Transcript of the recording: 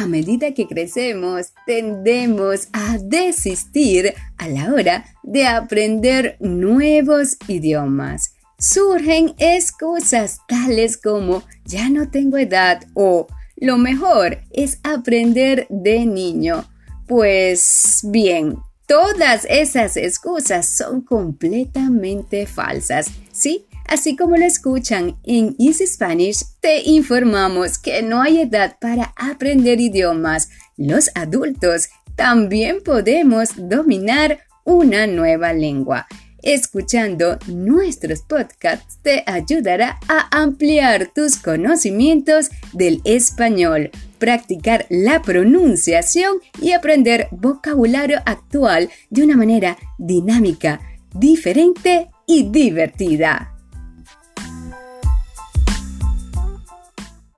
A medida que crecemos, tendemos a desistir a la hora de aprender nuevos idiomas. Surgen excusas tales como ya no tengo edad o lo mejor es aprender de niño. Pues bien, todas esas excusas son completamente falsas. Sí, así como lo escuchan en Easy Spanish, te informamos que no hay edad para aprender idiomas. Los adultos también podemos dominar una nueva lengua. Escuchando nuestros podcasts te ayudará a ampliar tus conocimientos del español, practicar la pronunciación y aprender vocabulario actual de una manera dinámica, diferente y divertida.